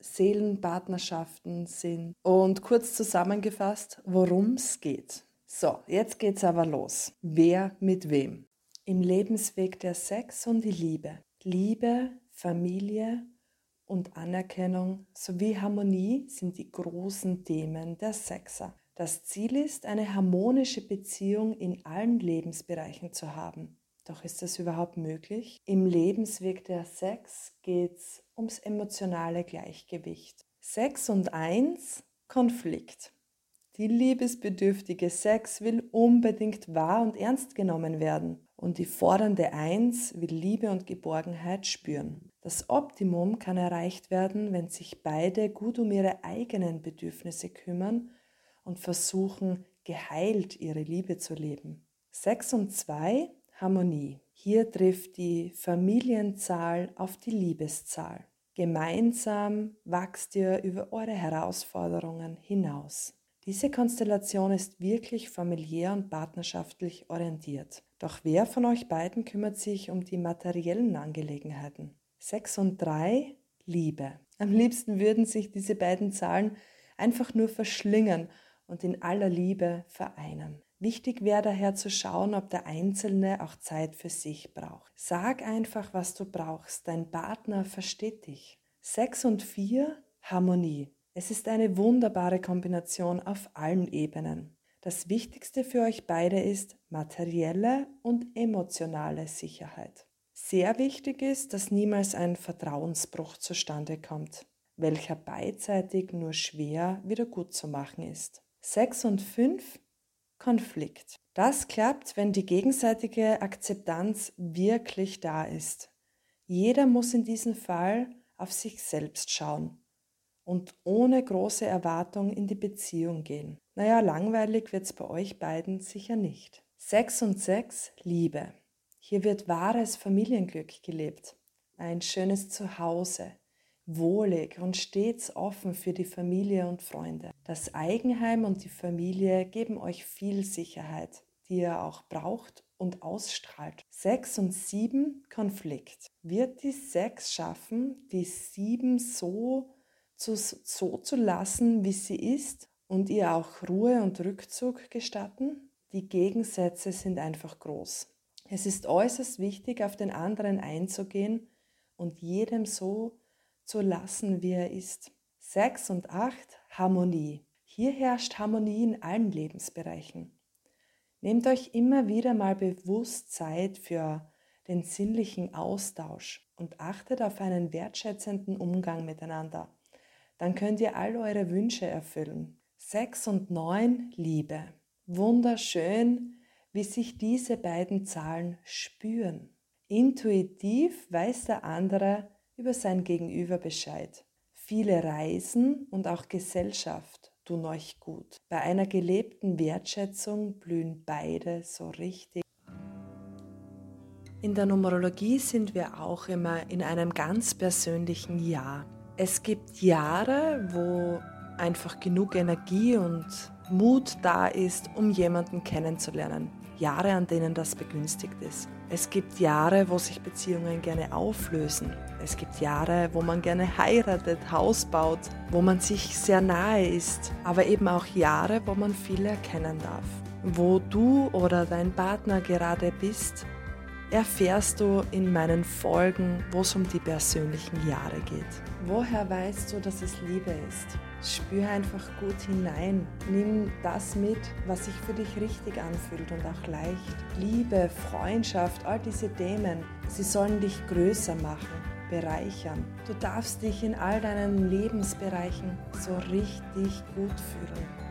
Seelenpartnerschaften sind. Und kurz zusammengefasst, worum es geht. So, jetzt geht's aber los. Wer mit wem? Im Lebensweg der Sex und die Liebe. Liebe, Familie und Anerkennung sowie Harmonie sind die großen Themen der Sexer. Das Ziel ist, eine harmonische Beziehung in allen Lebensbereichen zu haben. Doch ist das überhaupt möglich? Im Lebensweg der Sex geht's ums emotionale Gleichgewicht. Sex und eins, Konflikt. Die liebesbedürftige Sex will unbedingt wahr und ernst genommen werden und die fordernde Eins will Liebe und Geborgenheit spüren. Das Optimum kann erreicht werden, wenn sich beide gut um ihre eigenen Bedürfnisse kümmern und versuchen, geheilt ihre Liebe zu leben. Sex und zwei, Harmonie. Hier trifft die Familienzahl auf die Liebeszahl. Gemeinsam wachst ihr über eure Herausforderungen hinaus. Diese Konstellation ist wirklich familiär und partnerschaftlich orientiert. Doch wer von euch beiden kümmert sich um die materiellen Angelegenheiten? 6 und 3 Liebe. Am liebsten würden sich diese beiden Zahlen einfach nur verschlingen und in aller Liebe vereinen. Wichtig wäre daher zu schauen, ob der Einzelne auch Zeit für sich braucht. Sag einfach, was du brauchst. Dein Partner versteht dich. Sechs und vier Harmonie. Es ist eine wunderbare Kombination auf allen Ebenen. Das Wichtigste für euch beide ist materielle und emotionale Sicherheit. Sehr wichtig ist, dass niemals ein Vertrauensbruch zustande kommt, welcher beidseitig nur schwer wieder gut zu machen ist. Sechs und fünf Konflikt. Das klappt, wenn die gegenseitige Akzeptanz wirklich da ist. Jeder muss in diesem Fall auf sich selbst schauen und ohne große Erwartung in die Beziehung gehen. Naja, langweilig wird's bei euch beiden sicher nicht. Sex und Sex, Liebe. Hier wird wahres Familienglück gelebt. Ein schönes Zuhause, wohlig und stets offen für die Familie und Freunde. Das Eigenheim und die Familie geben euch viel Sicherheit, die ihr auch braucht und ausstrahlt. Sechs und sieben Konflikt. Wird die Sechs schaffen, die sieben so zu, so zu lassen, wie sie ist und ihr auch Ruhe und Rückzug gestatten? Die Gegensätze sind einfach groß. Es ist äußerst wichtig, auf den anderen einzugehen und jedem so zu lassen, wie er ist. Sechs und acht, Harmonie. Hier herrscht Harmonie in allen Lebensbereichen. Nehmt euch immer wieder mal bewusst Zeit für den sinnlichen Austausch und achtet auf einen wertschätzenden Umgang miteinander. Dann könnt ihr all eure Wünsche erfüllen. Sechs und neun, Liebe. Wunderschön, wie sich diese beiden Zahlen spüren. Intuitiv weiß der andere, über sein Gegenüber Bescheid. Viele Reisen und auch Gesellschaft tun euch gut. Bei einer gelebten Wertschätzung blühen beide so richtig. In der Numerologie sind wir auch immer in einem ganz persönlichen Jahr. Es gibt Jahre, wo einfach genug Energie und Mut da ist, um jemanden kennenzulernen. Jahre, an denen das begünstigt ist. Es gibt Jahre, wo sich Beziehungen gerne auflösen. Es gibt Jahre, wo man gerne heiratet, Haus baut, wo man sich sehr nahe ist. Aber eben auch Jahre, wo man viel erkennen darf. Wo du oder dein Partner gerade bist, erfährst du in meinen Folgen, wo es um die persönlichen Jahre geht. Woher weißt du, dass es Liebe ist? Spür einfach gut hinein. Nimm das mit, was sich für dich richtig anfühlt und auch leicht. Liebe, Freundschaft, all diese Themen, sie sollen dich größer machen, bereichern. Du darfst dich in all deinen Lebensbereichen so richtig gut fühlen.